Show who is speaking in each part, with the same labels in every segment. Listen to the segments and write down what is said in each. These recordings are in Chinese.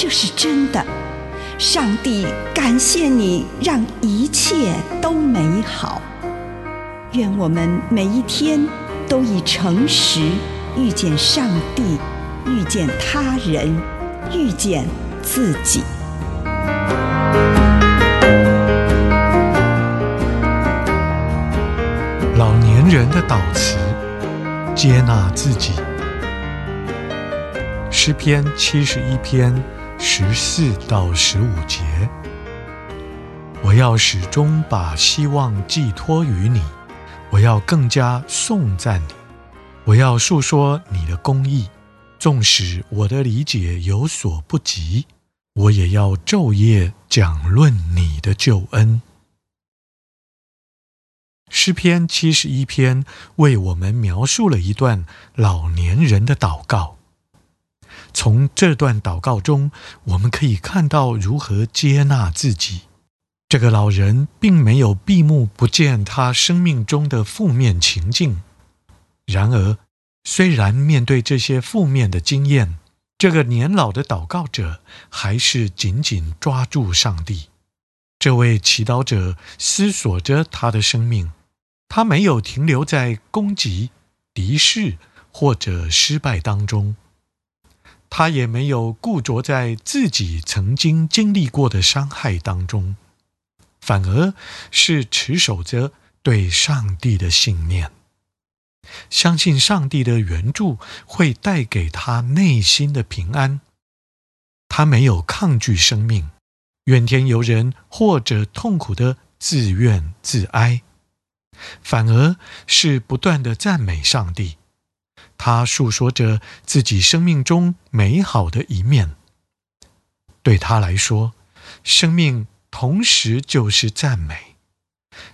Speaker 1: 这是真的。上帝感谢你，让一切都美好。愿我们每一天都以诚实遇见上帝，遇见他人，遇见自己。
Speaker 2: 老年人的祷词，接纳自己。诗篇七十一篇十四到十五节，我要始终把希望寄托于你，我要更加颂赞你，我要述说你的公义，纵使我的理解有所不及，我也要昼夜讲论你的救恩。诗篇七十一篇为我们描述了一段老年人的祷告。从这段祷告中，我们可以看到如何接纳自己。这个老人并没有闭目不见他生命中的负面情境。然而，虽然面对这些负面的经验，这个年老的祷告者还是紧紧抓住上帝。这位祈祷者思索着他的生命。他没有停留在攻击、敌视或者失败当中，他也没有固着在自己曾经经历过的伤害当中，反而是持守着对上帝的信念，相信上帝的援助会带给他内心的平安。他没有抗拒生命，怨天尤人或者痛苦的自怨自哀。反而是不断的赞美上帝，他诉说着自己生命中美好的一面。对他来说，生命同时就是赞美。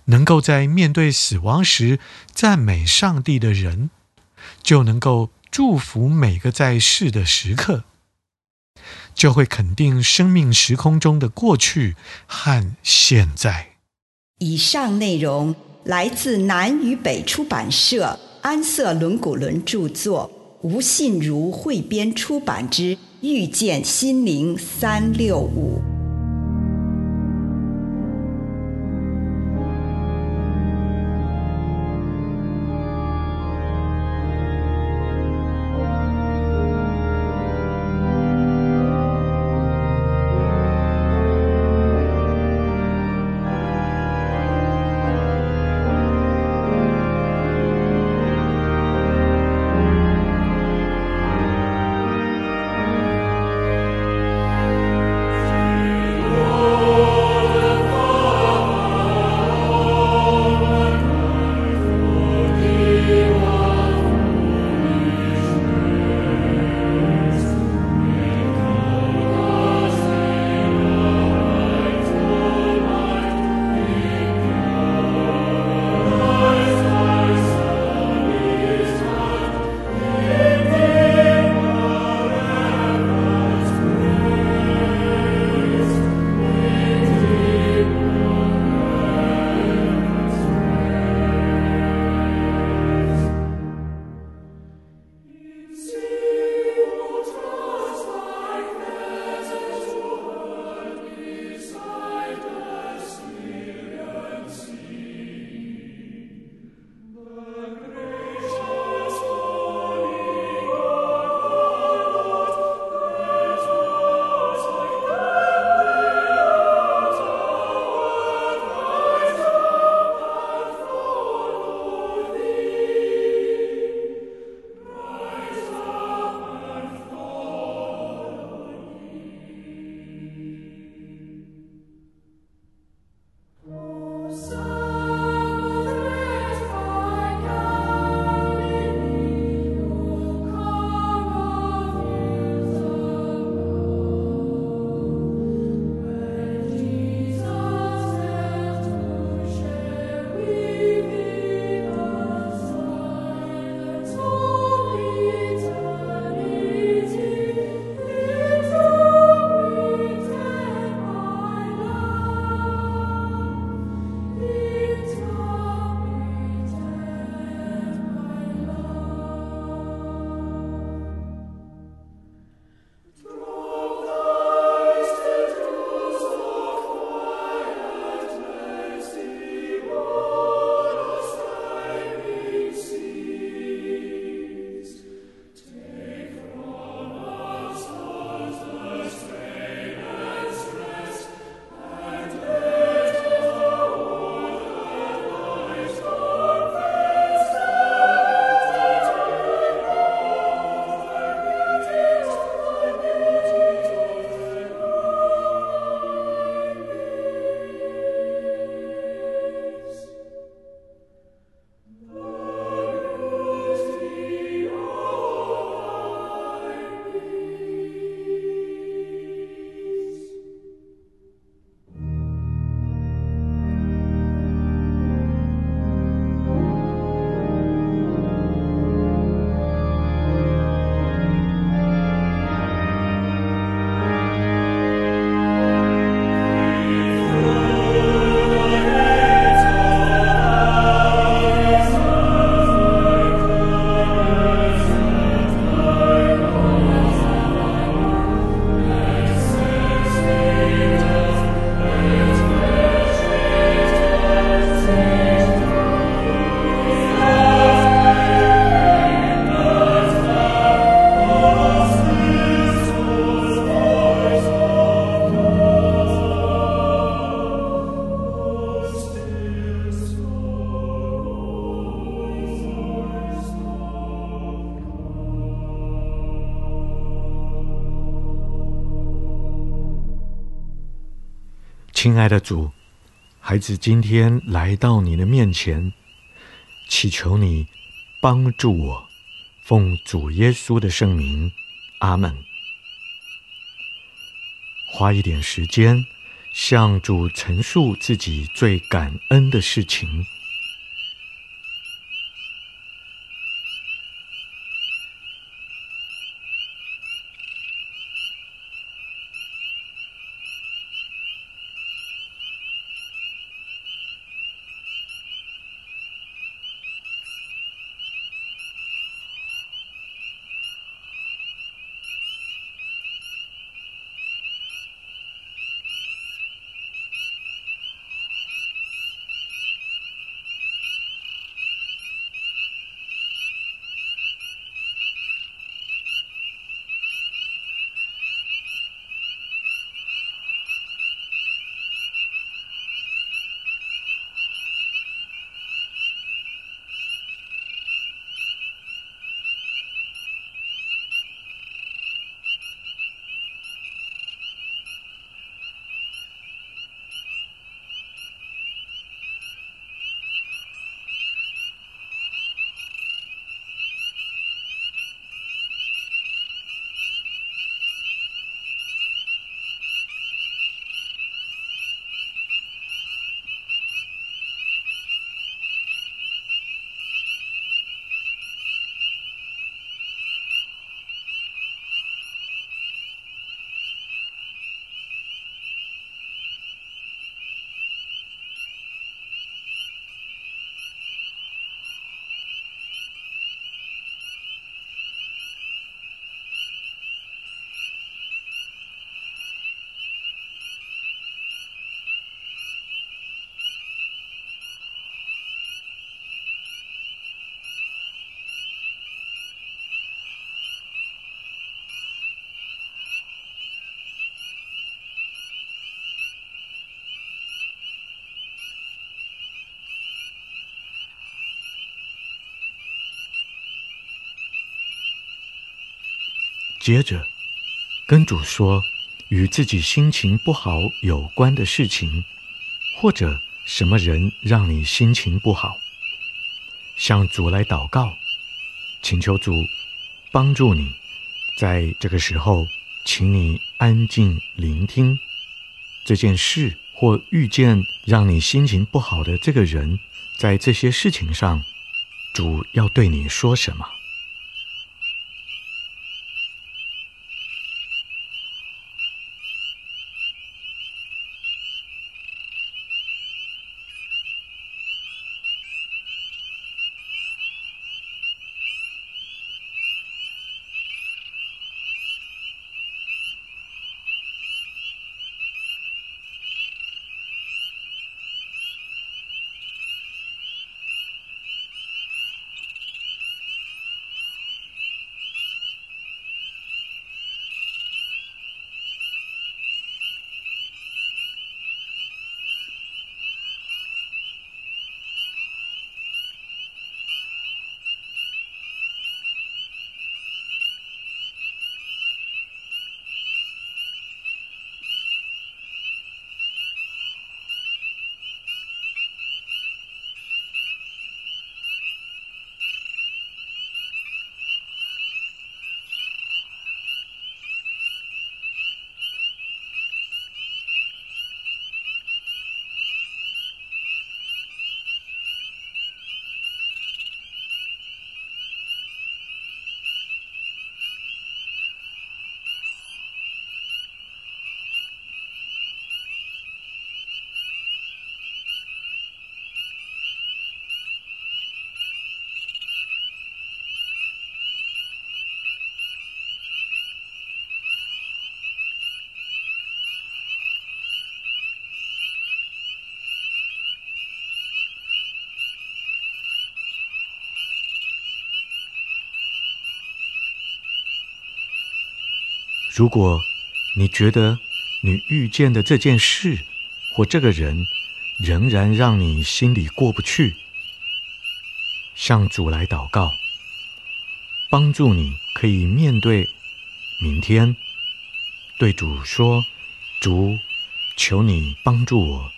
Speaker 2: 能够在面对死亡时赞美上帝的人，就能够祝福每个在世的时刻，就会肯定生命时空中的过去和现在。
Speaker 1: 以上内容。来自南与北出版社安瑟伦古伦著作，吴信如汇编出版之《遇见心灵三六五》。
Speaker 2: 亲爱的主，孩子今天来到你的面前，祈求你帮助我，奉主耶稣的圣名，阿门。花一点时间，向主陈述自己最感恩的事情。接着，跟主说与自己心情不好有关的事情，或者什么人让你心情不好，向主来祷告，请求主帮助你。在这个时候，请你安静聆听这件事，或遇见让你心情不好的这个人，在这些事情上，主要对你说什么？如果你觉得你遇见的这件事或这个人仍然让你心里过不去，向主来祷告，帮助你可以面对明天，对主说：“主，求你帮助我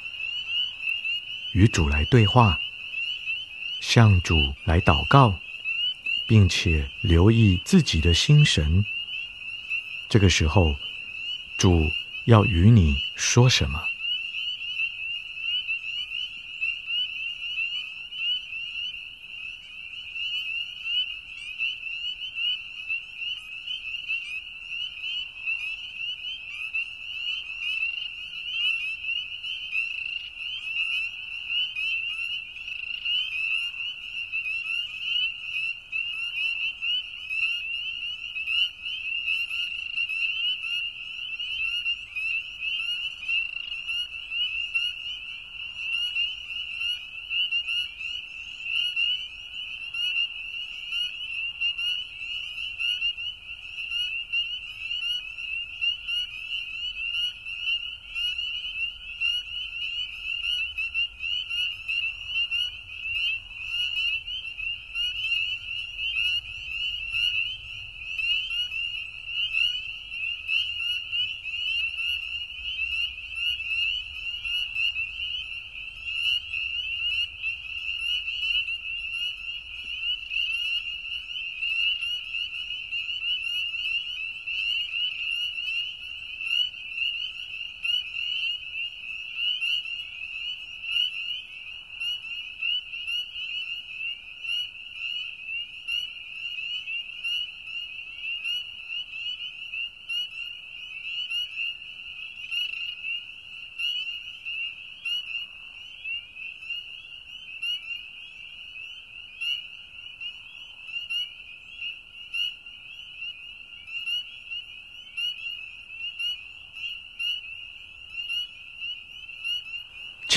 Speaker 2: 与主来对话，向主来祷告，并且留意自己的心神。这个时候，主要与你说什么？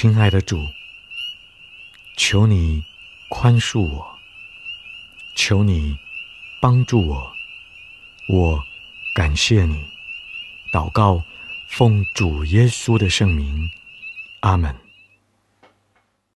Speaker 2: 亲爱的主，求你宽恕我，求你帮助我，我感谢你。祷告，奉主耶稣的圣名，阿门。